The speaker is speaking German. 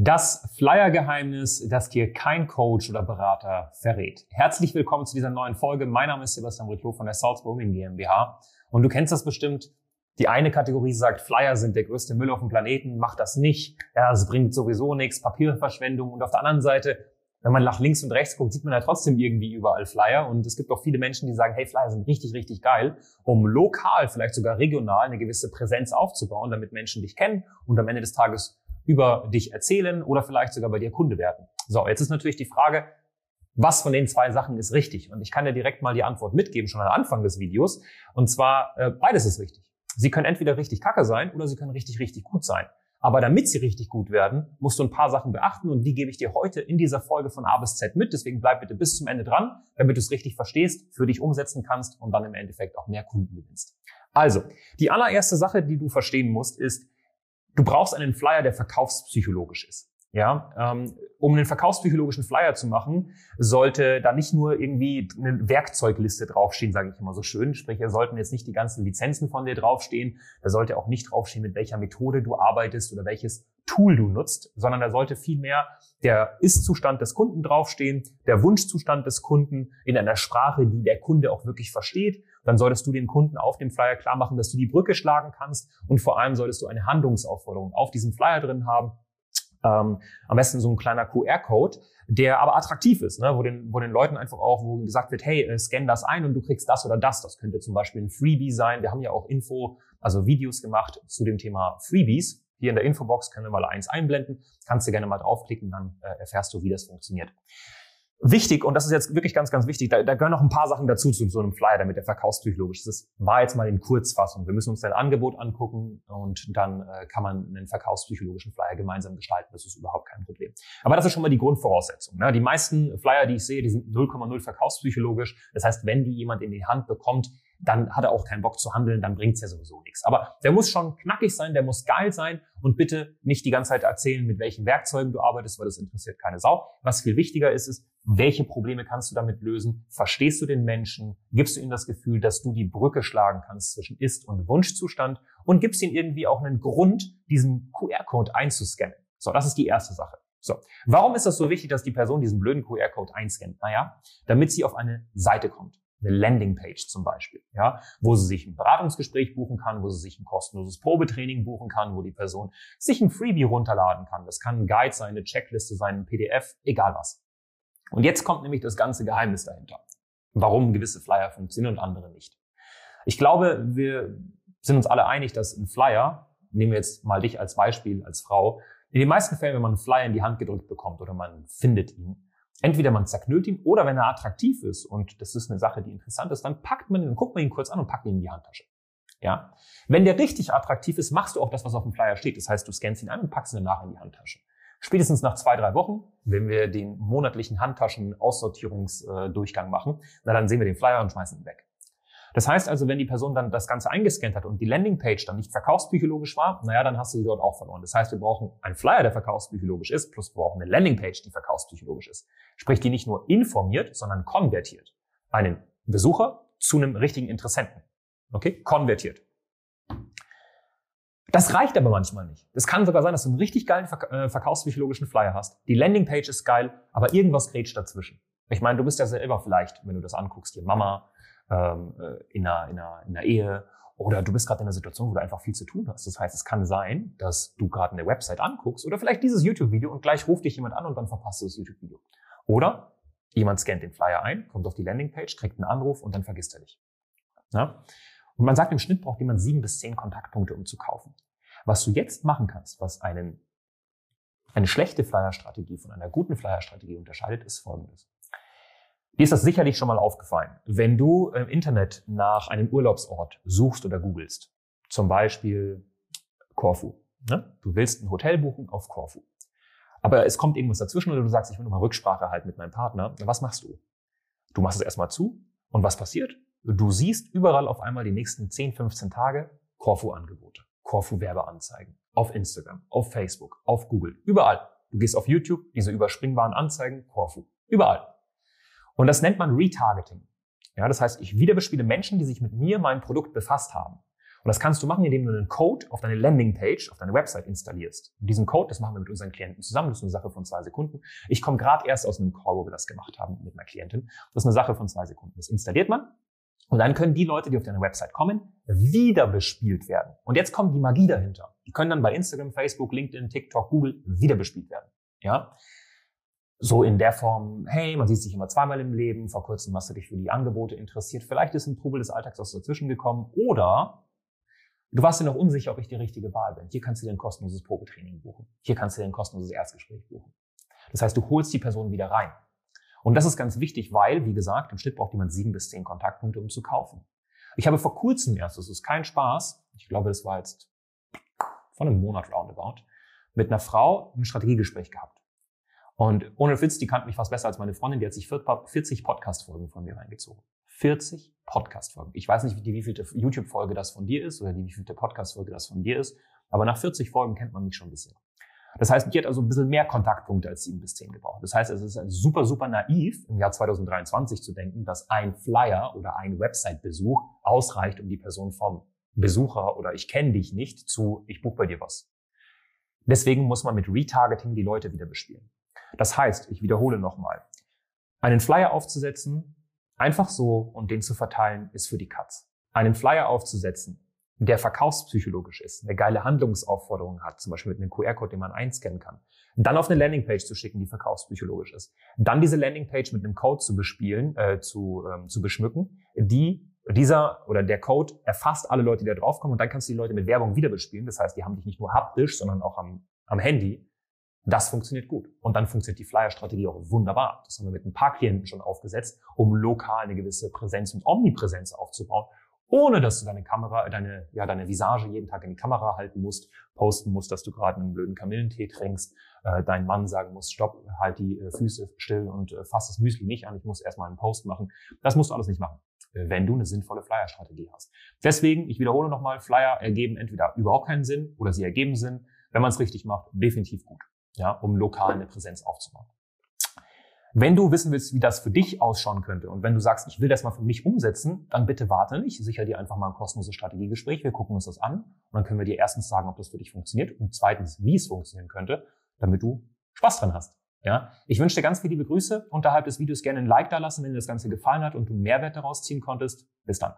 Das Flyer-Geheimnis, das dir kein Coach oder Berater verrät. Herzlich willkommen zu dieser neuen Folge. Mein Name ist Sebastian Briclot von der Salzburg GmbH. Und du kennst das bestimmt. Die eine Kategorie sagt, Flyer sind der größte Müll auf dem Planeten, mach das nicht. Ja, es bringt sowieso nichts, Papierverschwendung. Und auf der anderen Seite, wenn man nach links und rechts guckt, sieht man ja trotzdem irgendwie überall Flyer. Und es gibt auch viele Menschen, die sagen, hey, Flyer sind richtig, richtig geil, um lokal, vielleicht sogar regional eine gewisse Präsenz aufzubauen, damit Menschen dich kennen und am Ende des Tages über dich erzählen oder vielleicht sogar bei dir Kunde werden. So, jetzt ist natürlich die Frage, was von den zwei Sachen ist richtig? Und ich kann dir direkt mal die Antwort mitgeben, schon am Anfang des Videos. Und zwar, äh, beides ist richtig. Sie können entweder richtig kacke sein oder sie können richtig, richtig gut sein. Aber damit sie richtig gut werden, musst du ein paar Sachen beachten und die gebe ich dir heute in dieser Folge von A bis Z mit. Deswegen bleib bitte bis zum Ende dran, damit du es richtig verstehst, für dich umsetzen kannst und dann im Endeffekt auch mehr Kunden gewinnst. Also, die allererste Sache, die du verstehen musst, ist, Du brauchst einen Flyer, der verkaufspsychologisch ist. Ja, ähm, um einen verkaufspsychologischen Flyer zu machen, sollte da nicht nur irgendwie eine Werkzeugliste draufstehen, sage ich immer so schön. Sprich, er sollten jetzt nicht die ganzen Lizenzen von dir draufstehen. Da sollte auch nicht draufstehen, mit welcher Methode du arbeitest oder welches Tool du nutzt, sondern da sollte vielmehr der Ist-Zustand des Kunden draufstehen, der Wunschzustand des Kunden in einer Sprache, die der Kunde auch wirklich versteht. Dann solltest du den Kunden auf dem Flyer klar machen, dass du die Brücke schlagen kannst und vor allem solltest du eine Handlungsaufforderung auf diesem Flyer drin haben. Ähm, am besten so ein kleiner QR-Code, der aber attraktiv ist, ne? wo, den, wo den Leuten einfach auch, wo gesagt wird, hey, äh, scan das ein und du kriegst das oder das. Das könnte zum Beispiel ein Freebie sein. Wir haben ja auch Info, also Videos gemacht zu dem Thema Freebies. Hier in der Infobox können wir mal eins einblenden. Kannst du gerne mal draufklicken, dann äh, erfährst du, wie das funktioniert. Wichtig, und das ist jetzt wirklich ganz, ganz wichtig, da, da gehören noch ein paar Sachen dazu zu so einem Flyer, damit der verkaufspsychologisch ist. Das war jetzt mal in Kurzfassung. Wir müssen uns dein Angebot angucken und dann äh, kann man einen verkaufspsychologischen Flyer gemeinsam gestalten. Das ist überhaupt kein Problem. Aber das ist schon mal die Grundvoraussetzung. Ne? Die meisten Flyer, die ich sehe, die sind 0,0 verkaufspsychologisch. Das heißt, wenn die jemand in die Hand bekommt, dann hat er auch keinen Bock zu handeln, dann bringt's ja sowieso nichts. Aber der muss schon knackig sein, der muss geil sein und bitte nicht die ganze Zeit erzählen, mit welchen Werkzeugen du arbeitest, weil das interessiert keine Sau. Was viel wichtiger ist, ist, welche Probleme kannst du damit lösen? Verstehst du den Menschen? Gibst du ihm das Gefühl, dass du die Brücke schlagen kannst zwischen Ist- und Wunschzustand? Und gibst ihm irgendwie auch einen Grund, diesen QR-Code einzuscannen? So, das ist die erste Sache. So, warum ist das so wichtig, dass die Person diesen blöden QR-Code einscannt? Naja, damit sie auf eine Seite kommt eine Landingpage zum Beispiel, ja, wo sie sich ein Beratungsgespräch buchen kann, wo sie sich ein kostenloses Probetraining buchen kann, wo die Person sich ein Freebie runterladen kann. Das kann ein Guide sein, eine Checkliste sein, ein PDF, egal was. Und jetzt kommt nämlich das ganze Geheimnis dahinter. Warum gewisse Flyer funktionieren und andere nicht. Ich glaube, wir sind uns alle einig, dass ein Flyer, nehmen wir jetzt mal dich als Beispiel, als Frau, in den meisten Fällen, wenn man einen Flyer in die Hand gedrückt bekommt oder man findet ihn, entweder man zerknüllt ihn oder wenn er attraktiv ist und das ist eine Sache, die interessant ist, dann packt man ihn, guckt man ihn kurz an und packt ihn in die Handtasche. Ja? Wenn der richtig attraktiv ist, machst du auch das, was auf dem Flyer steht. Das heißt, du scannst ihn an und packst ihn danach in die Handtasche. Spätestens nach zwei, drei Wochen, wenn wir den monatlichen Handtaschen-Aussortierungsdurchgang machen, na, dann sehen wir den Flyer und schmeißen ihn weg. Das heißt also, wenn die Person dann das Ganze eingescannt hat und die Landingpage dann nicht verkaufspsychologisch war, naja, dann hast du sie dort auch verloren. Das heißt, wir brauchen einen Flyer, der verkaufspsychologisch ist, plus wir brauchen eine Landingpage, die verkaufspsychologisch ist. Sprich, die nicht nur informiert, sondern konvertiert. Einen Besucher zu einem richtigen Interessenten. Okay? Konvertiert. Das reicht aber manchmal nicht. Es kann sogar sein, dass du einen richtig geilen äh, verkaufspsychologischen Flyer hast. Die Landingpage ist geil, aber irgendwas grätscht dazwischen. Ich meine, du bist ja selber vielleicht, wenn du das anguckst, hier Mama, ähm, äh, in, einer, in, einer, in einer Ehe oder du bist gerade in einer Situation, wo du einfach viel zu tun hast. Das heißt, es kann sein, dass du gerade eine Website anguckst oder vielleicht dieses YouTube-Video und gleich ruft dich jemand an und dann verpasst du das YouTube-Video. Oder jemand scannt den Flyer ein, kommt auf die Landingpage, kriegt einen Anruf und dann vergisst er dich. Ja? Und man sagt, im Schnitt braucht jemand sieben bis zehn Kontaktpunkte, um zu kaufen. Was du jetzt machen kannst, was einen, eine schlechte Flyer-Strategie von einer guten Flyer-Strategie unterscheidet, ist folgendes. Dir ist das sicherlich schon mal aufgefallen. Wenn du im Internet nach einem Urlaubsort suchst oder googelst, zum Beispiel Korfu. Ne? Du willst ein Hotel buchen auf Korfu. Aber es kommt irgendwas dazwischen oder du sagst, ich will nochmal Rücksprache halten mit meinem Partner. Was machst du? Du machst es erstmal zu und was passiert? Du siehst überall auf einmal die nächsten 10, 15 Tage Korfu-Angebote, Korfu-Werbeanzeigen auf Instagram, auf Facebook, auf Google, überall. Du gehst auf YouTube, diese überspringbaren Anzeigen, Korfu, überall. Und das nennt man Retargeting. Ja, das heißt, ich wiederbespiele Menschen, die sich mit mir, meinem Produkt befasst haben. Und das kannst du machen, indem du einen Code auf deine Landingpage, auf deine Website installierst. Und diesen Code, das machen wir mit unseren Klienten zusammen. Das ist eine Sache von zwei Sekunden. Ich komme gerade erst aus einem Call, wo wir das gemacht haben mit einer Klientin. Das ist eine Sache von zwei Sekunden. Das installiert man. Und dann können die Leute, die auf deine Website kommen, wieder bespielt werden. Und jetzt kommt die Magie dahinter. Die können dann bei Instagram, Facebook, LinkedIn, TikTok, Google wieder bespielt werden. Ja? So in der Form, hey, man sieht sich immer zweimal im Leben, vor kurzem hast du dich für die Angebote interessiert, vielleicht ist ein Trubel des Alltags aus dazwischen gekommen oder du warst dir noch unsicher, ob ich die richtige Wahl bin. Hier kannst du dir ein kostenloses Probetraining buchen. Hier kannst du dir ein kostenloses Erstgespräch buchen. Das heißt, du holst die Person wieder rein. Und das ist ganz wichtig, weil, wie gesagt, im Schnitt braucht jemand sieben bis zehn Kontaktpunkte, um zu kaufen. Ich habe vor kurzem erst, das ist kein Spaß, ich glaube, das war jetzt von einem Monat roundabout, mit einer Frau ein Strategiegespräch gehabt. Und ohne Witz, die kannte mich fast besser als meine Freundin, die hat sich 40 Podcast-Folgen von mir reingezogen. 40 Podcast-Folgen. Ich weiß nicht, wie die YouTube-Folge das von dir ist oder die wievielte Podcast-Folge das von dir ist, aber nach 40 Folgen kennt man mich schon ein bisschen. Das heißt, die hat also ein bisschen mehr Kontaktpunkte als sieben bis zehn gebraucht. Das heißt, es ist super, super naiv, im Jahr 2023 zu denken, dass ein Flyer oder ein Website-Besuch ausreicht, um die Person vom Besucher oder ich kenne dich nicht zu ich buche bei dir was. Deswegen muss man mit Retargeting die Leute wieder bespielen. Das heißt, ich wiederhole nochmal, einen Flyer aufzusetzen, einfach so und den zu verteilen, ist für die Katz. Einen Flyer aufzusetzen, der verkaufspsychologisch ist, eine geile Handlungsaufforderung hat, zum Beispiel mit einem QR-Code, den man einscannen kann, dann auf eine Landingpage zu schicken, die verkaufspsychologisch ist, dann diese Landingpage mit einem Code zu bespielen, äh, zu, ähm, zu beschmücken, die dieser oder der Code erfasst alle Leute, die da draufkommen und dann kannst du die Leute mit Werbung wieder bespielen. Das heißt, die haben dich nicht nur haptisch, sondern auch am, am Handy. Das funktioniert gut. Und dann funktioniert die Flyer-Strategie auch wunderbar. Das haben wir mit ein paar Klienten schon aufgesetzt, um lokal eine gewisse Präsenz und Omnipräsenz aufzubauen, ohne dass du deine Kamera, deine, ja, deine Visage jeden Tag in die Kamera halten musst, posten musst, dass du gerade einen blöden Kamillentee trinkst, äh, dein Mann sagen muss, stopp, halt die äh, Füße still und äh, fass das Müsli nicht an, ich muss erstmal einen Post machen. Das musst du alles nicht machen, äh, wenn du eine sinnvolle Flyer-Strategie hast. Deswegen, ich wiederhole nochmal, Flyer ergeben entweder überhaupt keinen Sinn oder sie ergeben Sinn. Wenn man es richtig macht, definitiv gut ja, um lokal eine Präsenz aufzubauen. Wenn du wissen willst, wie das für dich ausschauen könnte und wenn du sagst, ich will das mal für mich umsetzen, dann bitte warte nicht. Sicher dir einfach mal ein kostenloses Strategiegespräch. Wir gucken uns das an und dann können wir dir erstens sagen, ob das für dich funktioniert und zweitens, wie es funktionieren könnte, damit du Spaß dran hast. Ja, ich wünsche dir ganz viele liebe Grüße. Unterhalb des Videos gerne ein Like da lassen, wenn dir das Ganze gefallen hat und du Mehrwert daraus ziehen konntest. Bis dann.